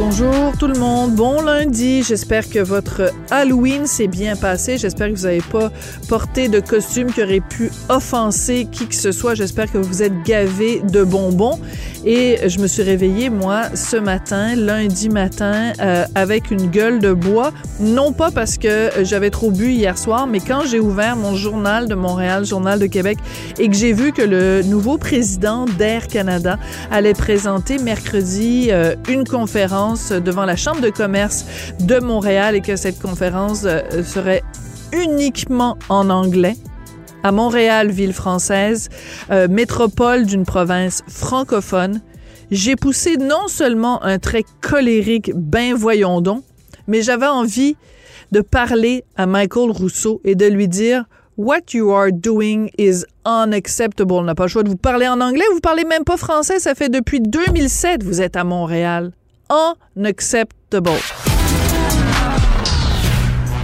Bonjour tout le monde, bon lundi. J'espère que votre Halloween s'est bien passé. J'espère que vous n'avez pas porté de costume qui aurait pu offenser qui que ce soit. J'espère que vous êtes gavé de bonbons. Et je me suis réveillée, moi, ce matin, lundi matin, euh, avec une gueule de bois. Non pas parce que j'avais trop bu hier soir, mais quand j'ai ouvert mon journal de Montréal, Journal de Québec, et que j'ai vu que le nouveau président d'Air Canada allait présenter mercredi euh, une conférence devant la Chambre de commerce de Montréal et que cette conférence euh, serait uniquement en anglais à Montréal, ville française, euh, métropole d'une province francophone, j'ai poussé non seulement un trait colérique, ben voyons donc, mais j'avais envie de parler à Michael Rousseau et de lui dire What you are doing is unacceptable. On n'a pas le choix de vous parler en anglais. Vous parlez même pas français. Ça fait depuis 2007 vous êtes à Montréal unacceptable.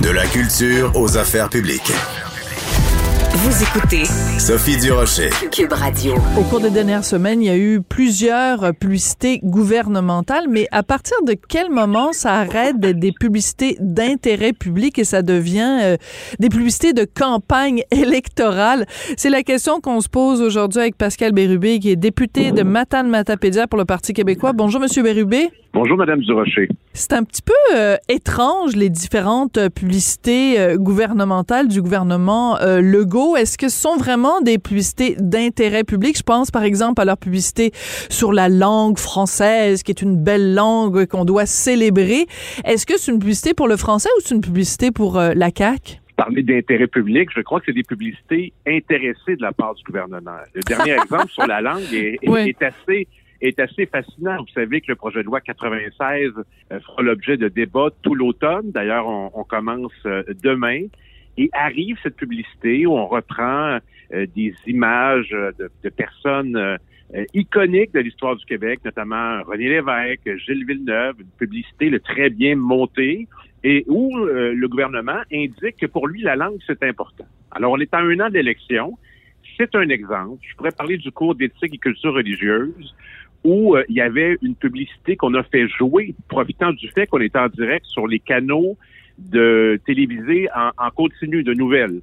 De la culture aux affaires publiques. Vous écoutez Sophie Durocher. Cube Radio. Au cours des dernières semaines, il y a eu plusieurs publicités gouvernementales, mais à partir de quel moment ça arrête d'être des publicités d'intérêt public et ça devient euh, des publicités de campagne électorale? C'est la question qu'on se pose aujourd'hui avec Pascal Bérubé, qui est député de Matane-Matapédia pour le Parti québécois. Bonjour, Monsieur Bérubé. Bonjour, Madame Durocher. C'est un petit peu euh, étrange, les différentes euh, publicités euh, gouvernementales du gouvernement Legault. Est-ce que ce sont vraiment des publicités d'intérêt public? Je pense, par exemple, à leur publicité sur la langue française, qui est une belle langue qu'on doit célébrer. Est-ce que c'est une publicité pour le français ou c'est une publicité pour la CAQ? Parler d'intérêt public, je crois que c'est des publicités intéressées de la part du gouvernement. Le dernier exemple sur la langue est, est assez est assez fascinant. Vous savez que le projet de loi 96 euh, fera l'objet de débats tout l'automne. D'ailleurs, on, commence euh, demain. Et arrive cette publicité où on reprend euh, des images de, personnes iconiques de l'histoire du Québec, notamment René Lévesque, Gilles Villeneuve, une publicité le très bien montée, et où le gouvernement indique que pour lui, la langue, c'est important. Alors, on est à un an d'élection. C'est un exemple. Je pourrais parler du cours d'éthique et culture religieuse où euh, il y avait une publicité qu'on a fait jouer, profitant du fait qu'on était en direct sur les canaux de télévisés en, continu de nouvelles.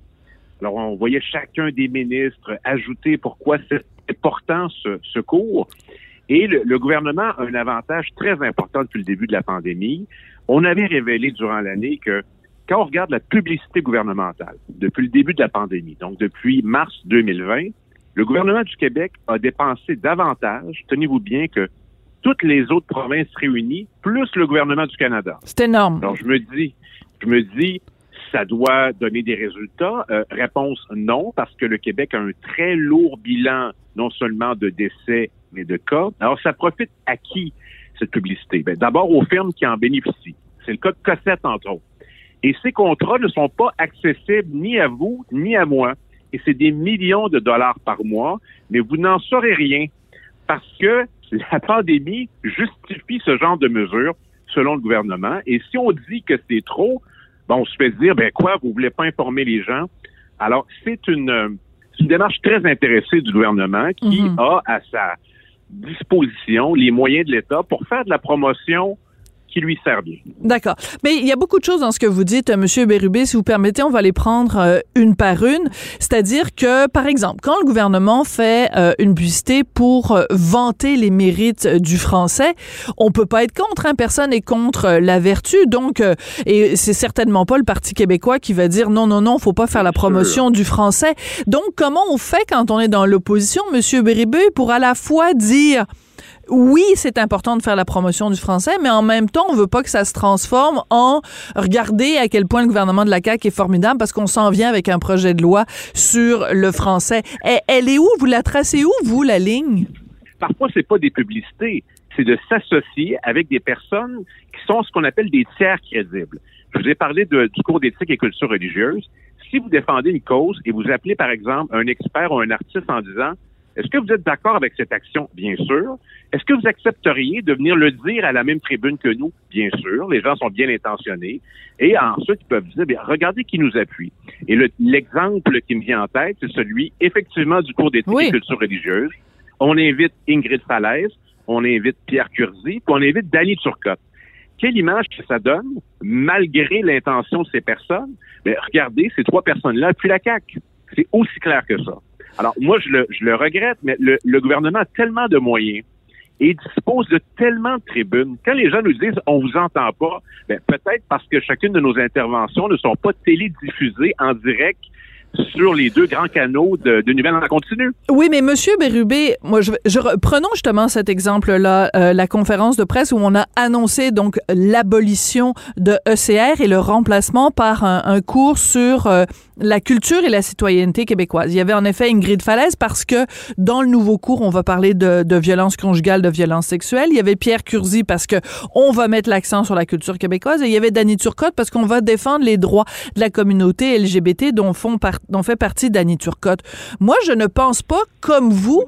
Alors, on voyait chacun des ministres ajouter pourquoi c'est important ce, cours. Et le, gouvernement a un avantage très important depuis le début de la pandémie. On avait révélé durant l'année que quand on regarde la publicité gouvernementale depuis le début de la pandémie, donc depuis mars 2020, le gouvernement du Québec a dépensé davantage, tenez-vous bien, que toutes les autres provinces réunies, plus le gouvernement du Canada. C'est énorme. Alors, je me dis, je me dis, ça doit donner des résultats. Euh, réponse non, parce que le Québec a un très lourd bilan, non seulement de décès, mais de cas. Alors, ça profite à qui, cette publicité? Ben, D'abord aux firmes qui en bénéficient. C'est le cas de Cossette, entre autres. Et ces contrats ne sont pas accessibles ni à vous, ni à moi et c'est des millions de dollars par mois, mais vous n'en saurez rien parce que la pandémie justifie ce genre de mesures selon le gouvernement. Et si on dit que c'est trop, bon, on se fait dire, ben quoi, vous voulez pas informer les gens? Alors, c'est une, une démarche très intéressée du gouvernement qui mhm. a à sa disposition les moyens de l'État pour faire de la promotion qui lui sert bien. D'accord. Mais il y a beaucoup de choses dans ce que vous dites, Monsieur Bérubé. Si vous permettez, on va les prendre euh, une par une. C'est-à-dire que, par exemple, quand le gouvernement fait euh, une publicité pour euh, vanter les mérites du français, on peut pas être contre. Hein? Personne n'est contre la vertu. Donc, et c'est certainement pas le Parti québécois qui va dire non, non, non, faut pas faire la promotion du français. Donc, comment on fait quand on est dans l'opposition, Monsieur Bérubé, pour à la fois dire oui, c'est important de faire la promotion du français, mais en même temps, on veut pas que ça se transforme en regarder à quel point le gouvernement de la CAQ est formidable parce qu'on s'en vient avec un projet de loi sur le français. Elle, est où? Vous la tracez où, vous, la ligne? Parfois, c'est pas des publicités, c'est de s'associer avec des personnes qui sont ce qu'on appelle des tiers crédibles. Je vous ai parlé du cours d'éthique et culture religieuse. Si vous défendez une cause et vous appelez, par exemple, un expert ou un artiste en disant est-ce que vous êtes d'accord avec cette action? Bien sûr. Est-ce que vous accepteriez de venir le dire à la même tribune que nous? Bien sûr. Les gens sont bien intentionnés. Et ensuite, ils peuvent dire, bien, regardez qui nous appuie. Et l'exemple qui me vient en tête, c'est celui, effectivement, du cours d'éthique et culture religieuse. On invite Ingrid Falaise, on invite Pierre Curzi, puis on invite Danny Turcotte. Quelle image que ça donne, malgré l'intention de ces personnes? Mais regardez, ces trois personnes-là, puis la CAQ. C'est aussi clair que ça. Alors, moi, je le, je le regrette, mais le, gouvernement a tellement de moyens et dispose de tellement de tribunes. Quand les gens nous disent on vous entend pas, ben, peut-être parce que chacune de nos interventions ne sont pas télédiffusées en direct sur les deux grands canaux de, de nouvelles en continu. Oui, mais Monsieur Bérubé, moi, je, je prenons justement cet exemple-là, euh, la conférence de presse où on a annoncé donc l'abolition de ECR et le remplacement par un, un cours sur euh, la culture et la citoyenneté québécoise. Il y avait en effet une grille de falaise parce que dans le nouveau cours, on va parler de, de violence conjugale, de violence sexuelle. Il y avait Pierre Curzi parce que on va mettre l'accent sur la culture québécoise et il y avait Danny Turcotte parce qu'on va défendre les droits de la communauté LGBT dont font partie dont fait partie Danny Turcotte. Moi, je ne pense pas, comme vous,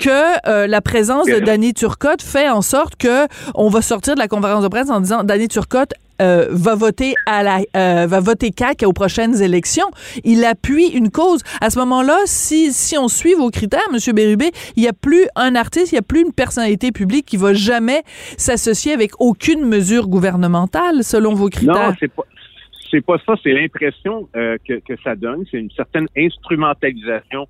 que euh, la présence de Danny Turcotte fait en sorte que on va sortir de la conférence de presse en disant Danny Turcotte euh, va voter à la euh, va voter CAC aux prochaines élections. Il appuie une cause. À ce moment-là, si si on suit vos critères, Monsieur Bérubé, il n'y a plus un artiste, il n'y a plus une personnalité publique qui va jamais s'associer avec aucune mesure gouvernementale selon vos critères. Non, c'est pas c'est pas ça, c'est l'impression euh, que, que, ça donne. C'est une certaine instrumentalisation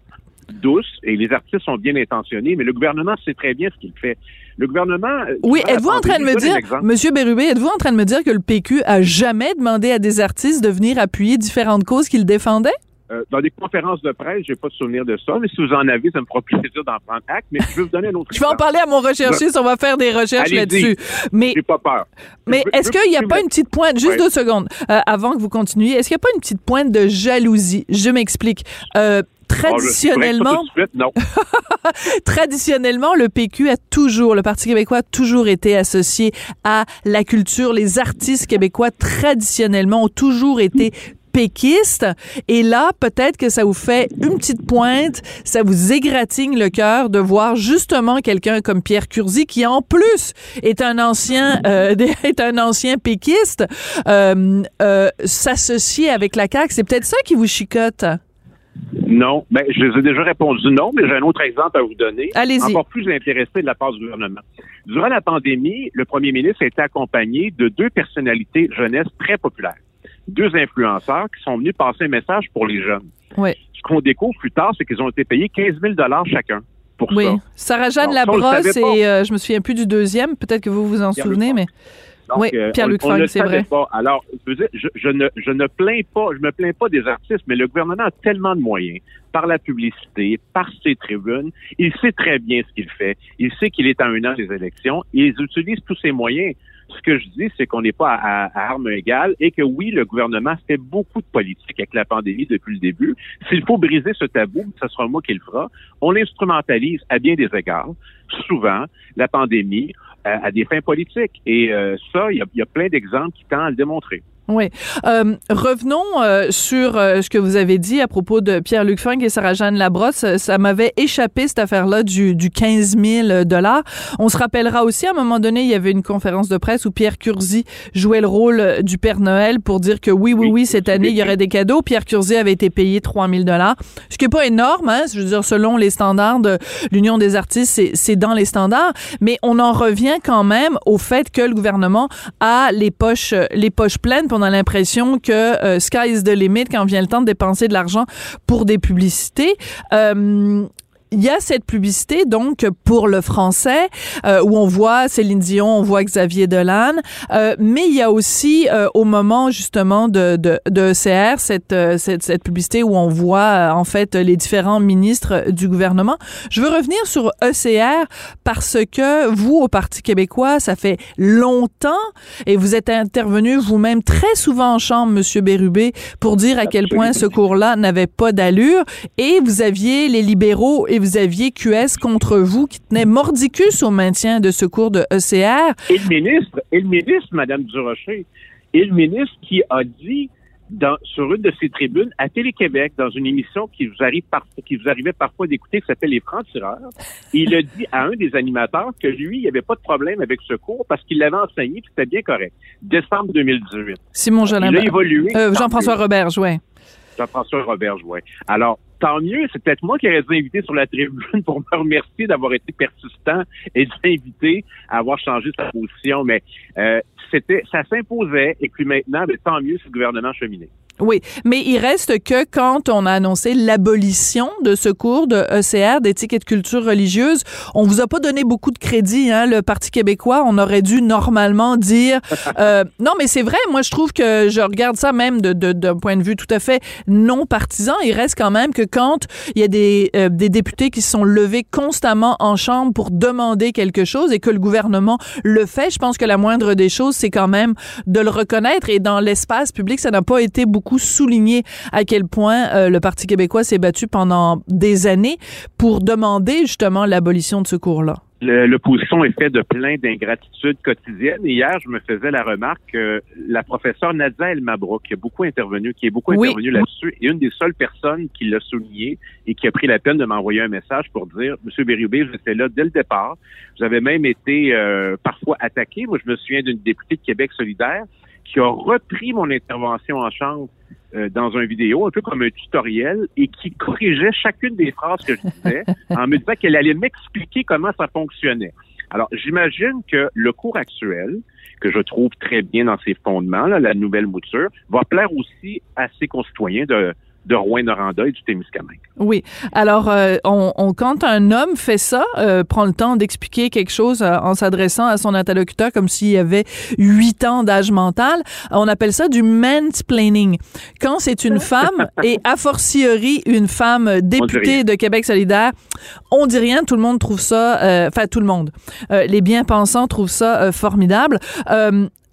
douce et les artistes sont bien intentionnés, mais le gouvernement sait très bien ce qu'il fait. Le gouvernement. Euh, oui, êtes-vous en train de me dire, Monsieur Bérubé, êtes-vous en train de me dire que le PQ a jamais demandé à des artistes de venir appuyer différentes causes qu'ils défendaient? Euh, dans des conférences de presse, j'ai pas de souvenir de ça, mais si vous en avez, ça me fera plaisir d'en prendre acte. Mais je vais vous donner un autre. je vais en parler à mon recherchiste, on va faire des recherches là-dessus. Mais j'ai pas peur. Mais est-ce qu'il n'y a pas une petite pointe, juste deux secondes, euh, avant que vous continuiez, est-ce qu'il n'y a pas une petite pointe de jalousie? Je m'explique. Euh, traditionnellement, non. traditionnellement, le PQ a toujours, le Parti québécois a toujours été associé à la culture. Les artistes québécois, traditionnellement, ont toujours été péquiste. Et là, peut-être que ça vous fait une petite pointe, ça vous égratigne le cœur de voir justement quelqu'un comme Pierre Curzi, qui en plus est un ancien, euh, est un ancien péquiste, euh, euh, s'associer avec la CAQ. C'est peut-être ça qui vous chicote. Non, ben, je vous ai déjà répondu non, mais j'ai un autre exemple à vous donner. Allez-y. Encore plus intéressé de la part du gouvernement. Durant la pandémie, le premier ministre a été accompagné de deux personnalités jeunesse très populaires deux influenceurs qui sont venus passer un message pour les jeunes. Oui. Ce qu'on découvre plus tard, c'est qu'ils ont été payés 15 000 chacun. Pour oui. Sarah-Jeanne Labrosse et euh, je me souviens plus du deuxième, peut-être que vous vous en souvenez, mais oui, euh, Pierre-Luc Funk, c'est vrai. Pas. Alors, je, veux dire, je, je, ne, je ne plains pas, je me plains pas des artistes, mais le gouvernement a tellement de moyens par la publicité, par ses tribunes. Il sait très bien ce qu'il fait. Il sait qu'il est à un an des élections. ils utilisent tous ces moyens. Ce que je dis, c'est qu'on n'est pas à, à, armes égales et que oui, le gouvernement fait beaucoup de politique avec la pandémie depuis le début. S'il faut briser ce tabou, ce sera moi qui le fera. On l'instrumentalise à bien des égards. Souvent, la pandémie, à, des fins politiques. Et euh, ça, il y y a, plein d'exemples qui tendent à le démontrer. Oui. Euh, revenons euh, sur euh, ce que vous avez dit à propos de Pierre-Luc Funk et Sarah-Jeanne Labrosse. Ça m'avait échappé, cette affaire-là, du, du 15 000 dollars. On se rappellera aussi, à un moment donné, il y avait une conférence de presse où Pierre Curzi jouait le rôle du Père Noël pour dire que oui, oui, oui, cette année, il y aurait des cadeaux. Pierre Curzi avait été payé 3 000 dollars, ce qui est pas énorme, hein. Je veux dire, selon les standards de l'Union des artistes, c'est dans les standards. Mais on en revient quand même au fait que le gouvernement a les poches, les poches pleines on a l'impression que euh, sky is the limit quand vient le temps de dépenser de l'argent pour des publicités. Euh, il y a cette publicité donc pour le français euh, où on voit Céline Dion, on voit Xavier Dolan, euh, mais il y a aussi euh, au moment justement de de, de ECR cette, cette, cette publicité où on voit en fait les différents ministres du gouvernement. Je veux revenir sur ECR parce que vous au Parti québécois, ça fait longtemps et vous êtes intervenu vous-même très souvent en chambre monsieur Bérubé pour dire à quel point ce cours-là n'avait pas d'allure et vous aviez les libéraux et vous aviez QS contre vous qui tenait mordicus au maintien de ce cours de ECR. Et le ministre, et le ministre, Mme Durocher, et le ministre qui a dit dans, sur une de ses tribunes à Télé-Québec, dans une émission qui vous arrive par, qui vous arrivait parfois d'écouter, qui s'appelle Les Francs-Tireurs, il a dit à un des animateurs que lui, il n'y avait pas de problème avec ce cours parce qu'il l'avait enseigné et c'était bien correct. Décembre 2018. Simon Jolin. Euh, Jean-François Robert, oui. Jean-François Robert, oui. Alors, tant mieux. C'est peut-être moi qui aurais dû inviter sur la tribune pour me remercier d'avoir été persistant et d'inviter à avoir changé sa position. Mais euh, c'était, ça s'imposait. Et puis maintenant, ben, tant mieux si le gouvernement cheminait. Oui, mais il reste que quand on a annoncé l'abolition de ce cours de ECR, d'éthique et de culture religieuse, on vous a pas donné beaucoup de crédit, hein, le Parti québécois. On aurait dû normalement dire euh, non, mais c'est vrai. Moi, je trouve que je regarde ça même de d'un point de vue tout à fait non partisan. Il reste quand même que quand il y a des euh, des députés qui sont levés constamment en chambre pour demander quelque chose et que le gouvernement le fait, je pense que la moindre des choses, c'est quand même de le reconnaître. Et dans l'espace public, ça n'a pas été beaucoup souligner à quel point euh, le Parti québécois s'est battu pendant des années pour demander justement l'abolition de ce cours-là. L'opposition est faite de plein d'ingratitudes quotidiennes. Hier, je me faisais la remarque que la professeure Nadia El Mabrouk, qui a beaucoup intervenu, qui est beaucoup intervenu là-dessus, est une des seules personnes qui l'a souligné et qui a pris la peine de m'envoyer un message pour dire, Monsieur Bérubé, j'étais là dès le départ. J'avais même été euh, parfois attaqué. Moi, je me souviens d'une députée de Québec solidaire qui a repris mon intervention en chambre euh, dans un vidéo, un peu comme un tutoriel, et qui corrigeait chacune des phrases que je disais en me disant qu'elle allait m'expliquer comment ça fonctionnait. Alors, j'imagine que le cours actuel, que je trouve très bien dans ses fondements, la nouvelle mouture, va plaire aussi à ses concitoyens de, de Rouen-Noranda et du Témiscamingue. Oui. Alors, euh, on, quand un homme fait ça, euh, prend le temps d'expliquer quelque chose euh, en s'adressant à son interlocuteur comme s'il avait huit ans d'âge mental, on appelle ça du mansplaining. Quand c'est une femme et a fortiori une femme députée de Québec solidaire, on dit rien, tout le monde trouve ça, enfin tout le monde, les bien-pensants trouvent ça formidable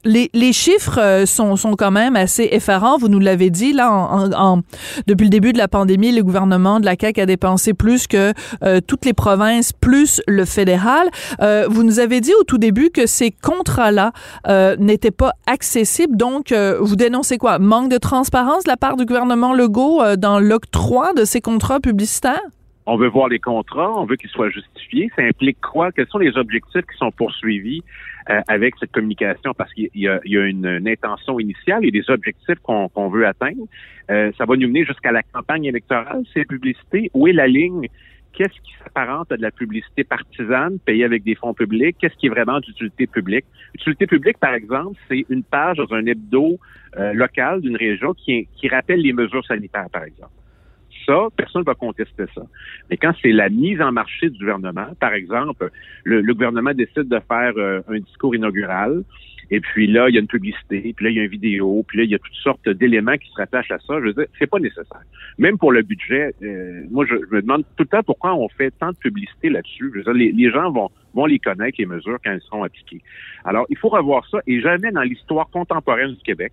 les, chiffres euh, sont, sont quand même assez effarants. Vous nous l'avez dit, là, en, depuis le début de la pandémie, le gouvernement de la CAQ a dépensé plus que euh, toutes les provinces, plus le fédéral. Euh, vous nous avez dit au tout début que ces contrats-là n'étaient pas accessibles. Donc, vous dénoncez quoi? Manque de transparence de la part du gouvernement Legault dans l'octroi de ces contrats publicitaires? On veut voir les contrats, on veut qu'ils soient justifiés. Ça implique quoi? Quels sont les objectifs qui sont poursuivis? Euh, avec cette communication? Parce qu'il y, a, une, intention initiale et des objectifs qu'on veut atteindre. Euh, ça va nous mener jusqu'à la campagne électorale, ces publicités. Où est la ligne? Qu'est-ce qui s'apparente à de la publicité partisane payée avec des fonds publics? Qu'est-ce qui est vraiment d'utilité publique? Utilité publique, par exemple, c'est une page dans un hebdo euh, local d'une région qui, qui rappelle les mesures sanitaires, par exemple ça, personne ne va contester ça. Mais quand c'est la mise en marché du gouvernement, par exemple, le, gouvernement décide de faire euh, un discours inaugural, et puis là, il y a une publicité, puis là, il y a une vidéo, puis là, il y a toutes sortes d'éléments qui se rattachent à ça. Je veux dire, c'est pas nécessaire. Même pour le budget, euh, moi, je, me demande tout le temps pourquoi on fait tant de publicité là-dessus. Je veux dire, les, les gens vont, vont les connaître, les mesures, quand elles seront appliquées. Alors, il faut revoir ça, et jamais dans l'histoire contemporaine du Québec,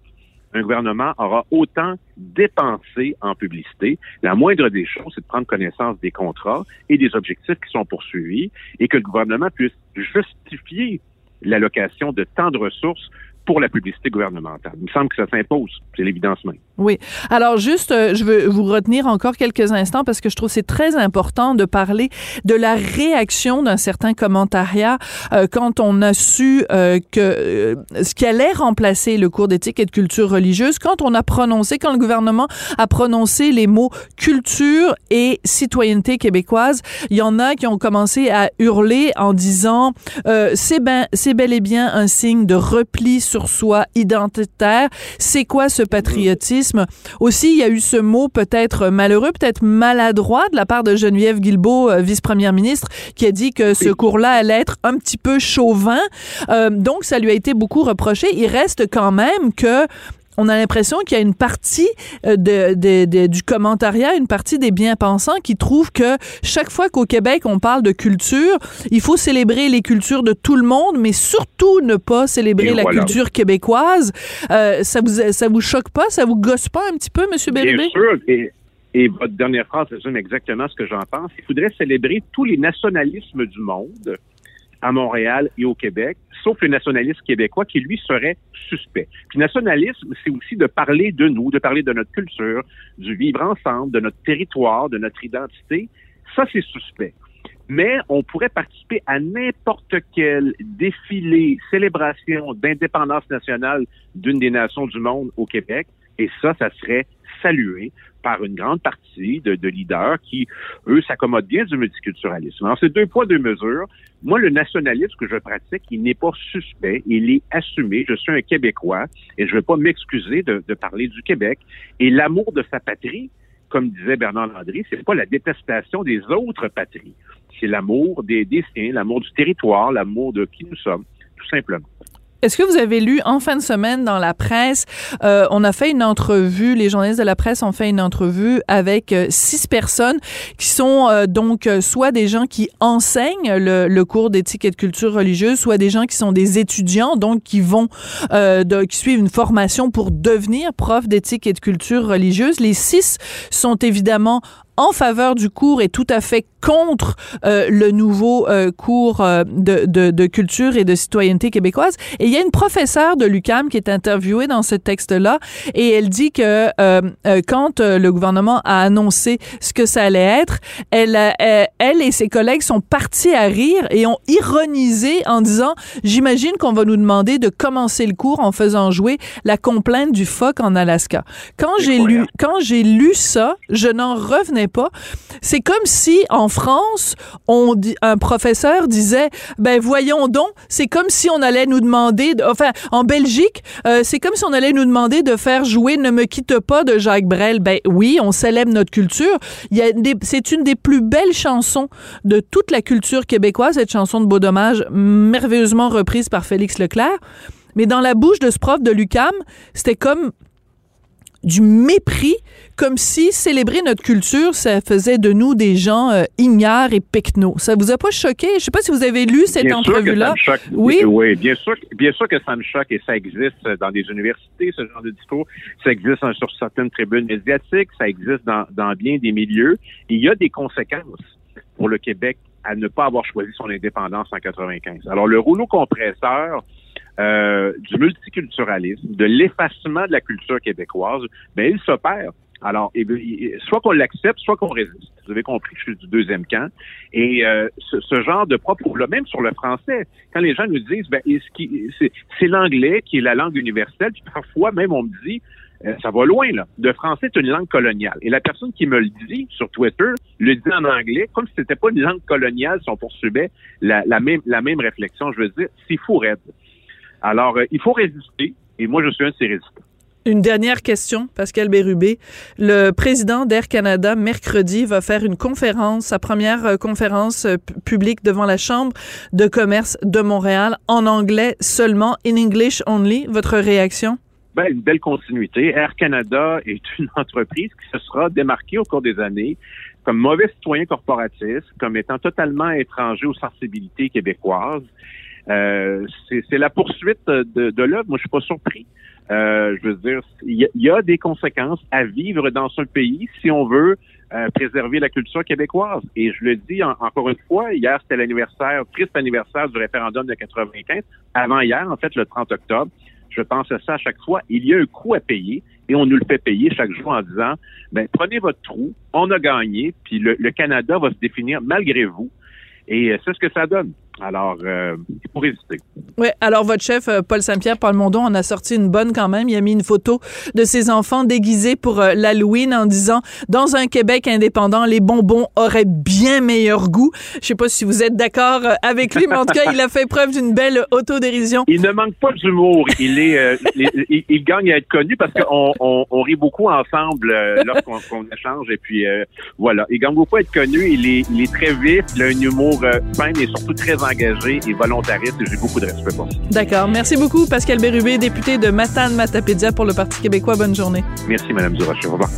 un gouvernement aura autant dépensé en publicité. La moindre des choses, c'est de prendre connaissance des contrats et des objectifs qui sont poursuivis et que le gouvernement puisse justifier l'allocation de tant de ressources pour la publicité gouvernementale. Il me semble que ça s'impose, c'est l'évidence même. Oui. Alors juste, euh, je veux vous retenir encore quelques instants parce que je trouve c'est très important de parler de la réaction d'un certain commentariat euh, quand on a su euh, que ce qui allait remplacer le cours d'éthique et de culture religieuse, quand on a prononcé, quand le gouvernement a prononcé les mots culture et citoyenneté québécoise, il y en a qui ont commencé à hurler en disant c'est ben, c'est bel et bien un signe de repli sur soi identitaire. C'est quoi ce patriotisme? Aussi, il y a eu ce mot peut-être malheureux, peut-être maladroit de la part de Geneviève Guilbeault, euh, vice-première ministre, qui a dit que ce cours-là allait être un petit peu chauvin. Euh, donc, ça lui a été beaucoup reproché. Il reste quand même que on a l'impression qu'il y a une partie euh, de, du commentariat, une partie des bien-pensants qui trouvent que chaque fois qu'au Québec on parle de culture, il faut célébrer les cultures de tout le monde, mais surtout ne pas célébrer la culture québécoise. Euh, ça vous ça vous choque pas, ça vous gosse pas un petit peu, Monsieur Bérubé? Bien sûr. Et, et votre dernière phrase résume exactement ce que j'en pense. Il faudrait célébrer tous les nationalismes du monde à Montréal et au Québec, sauf le nationalisme québécois qui, lui, serait suspect. Puis nationalisme, c'est aussi de parler de nous, de parler de notre culture, du vivre ensemble, de notre territoire, de notre identité. Ça, c'est suspect. Mais on pourrait participer à n'importe quel défilé, célébration d'indépendance nationale d'une des nations du monde au Québec. Et ça, ça serait salué par une grande partie de, leaders qui, eux, s'accommodent bien du multiculturalisme. Alors, c'est deux poids, deux mesures. Moi, le nationalisme que je pratique, il n'est pas suspect, il est assumé. Je suis un Québécois et je ne vais pas m'excuser de, parler du Québec. Et l'amour de sa patrie, comme disait Bernard Landry, c'est pas la détestation des autres patries. C'est l'amour des, des l'amour du territoire, l'amour de qui nous sommes, tout simplement. Est-ce que vous avez lu en fin de semaine dans la presse, euh, on a fait une entrevue, les journalistes de la presse ont fait une entrevue avec euh, six personnes qui sont euh, donc soit des gens qui enseignent le, cours d'éthique et de culture religieuse, soit des gens qui sont des étudiants, donc qui vont, de, qui suivent une formation pour devenir prof d'éthique et de culture religieuse. Les six sont évidemment en faveur du cours et tout à fait contre euh, le nouveau euh, cours euh, de, de, de, culture et de citoyenneté québécoise. Et il y a une professeure de l'UCAM qui est interviewée dans ce texte-là et elle dit que quand le gouvernement a annoncé ce que ça allait être, elle, elle et ses collègues sont partis à rire et ont ironisé en disant, j'imagine qu'on va nous demander de commencer le cours en faisant jouer la complainte du phoque en Alaska. Quand j'ai lu, quand j'ai lu ça, je n'en revenais pas. C'est comme si en France, un professeur disait, ben voyons donc, c'est comme si on allait nous demander, enfin en Belgique, euh, c'est comme si on allait nous demander de faire jouer Ne me quitte pas de Jacques Brel. Ben oui, on célèbre notre culture. C'est une des plus belles chansons de toute la culture québécoise, cette chanson de Beau Dommage, merveilleusement reprise par Félix Leclerc. Mais dans la bouche de ce prof de l'UCAM, c'était comme du mépris, comme si célébrer notre culture, ça faisait de nous des gens euh, ignares et pecnos. Ça vous a pas choqué? Je sais pas si vous avez lu cette entrevue-là. Oui? Oui, bien sûr, bien sûr que ça me choque et ça existe dans des universités, ce genre de discours. Ça existe sur certaines tribunes médiatiques, ça existe dans, dans bien des milieux. Il y a des conséquences pour le Québec à ne pas avoir choisi son indépendance en 95. Alors, le rouleau compresseur euh, du multiculturalisme, de l'effacement de la culture québécoise, ben il s'opère. Alors, soit qu'on l'accepte, soit qu'on résiste. Vous avez compris, je suis du deuxième camp. Et euh, ce, genre de propos-là, même sur le français, quand les gens nous disent, ben, c'est l'anglais qui est la langue universelle, puis parfois même on me dit, euh, ça va loin, là. Le français est une langue coloniale. Et la personne qui me le dit sur Twitter le dit en anglais, comme si c'était pas une langue coloniale si on poursuivait la, la, même, la même réflexion. Je veux dire, c'est fou raide. Alors, euh, il faut résister. Et moi, je suis un de ces résistants. Une dernière question, Pascal Bérubé. Le président d'Air Canada, mercredi, va faire une conférence, sa première euh, conférence euh, publique devant la Chambre de commerce de Montréal, en anglais seulement, in English only. Votre réaction? Ben, une belle continuité. Air Canada est une entreprise qui se sera démarquée au cours des années comme mauvais citoyen corporatiste, comme étant totalement étranger aux sensibilités québécoises. Euh, c'est la poursuite de, de l'œuvre. Moi, je suis pas surpris. Euh, je veux dire, il y, a des conséquences à vivre dans ce pays si on veut euh, préserver la culture québécoise. Et je le dis encore une fois, hier, c'était l'anniversaire, triste anniversaire du référendum de 95. Avant hier, en fait, le 30 octobre, je pense à ça à chaque fois. Il y a un coût à payer et on nous le fait payer chaque jour en disant, ben, prenez votre trou, on a gagné, puis le, le Canada va se définir malgré vous. Et euh, c'est ce que ça donne. Alors, euh, il faut résister. Oui, alors votre chef, euh, Paul Saint-Pierre, Paul Mondon, en a sorti une bonne quand même. Il a mis une photo de ses enfants déguisés pour euh, l'Halloween en disant Dans un Québec indépendant, les bonbons auraient bien meilleur goût. Je sais pas si vous êtes d'accord avec lui, mais en tout cas, il a fait preuve d'une belle autodérision. Il ne manque pas d'humour. Il est, il, il, gagne à être connu parce qu'on on, on, rit beaucoup ensemble lorsqu'on échange. Et puis, voilà, il gagne beaucoup à être connu. Il est, il est très vif, il a un humour fin, mais surtout très engagé et volontariste et j'ai beaucoup de respect pour ça. D'accord. Merci beaucoup, Pascal Bérubé, député de Matane-Matapédia pour le Parti québécois. Bonne journée. Merci, Mme Durocher. Au revoir.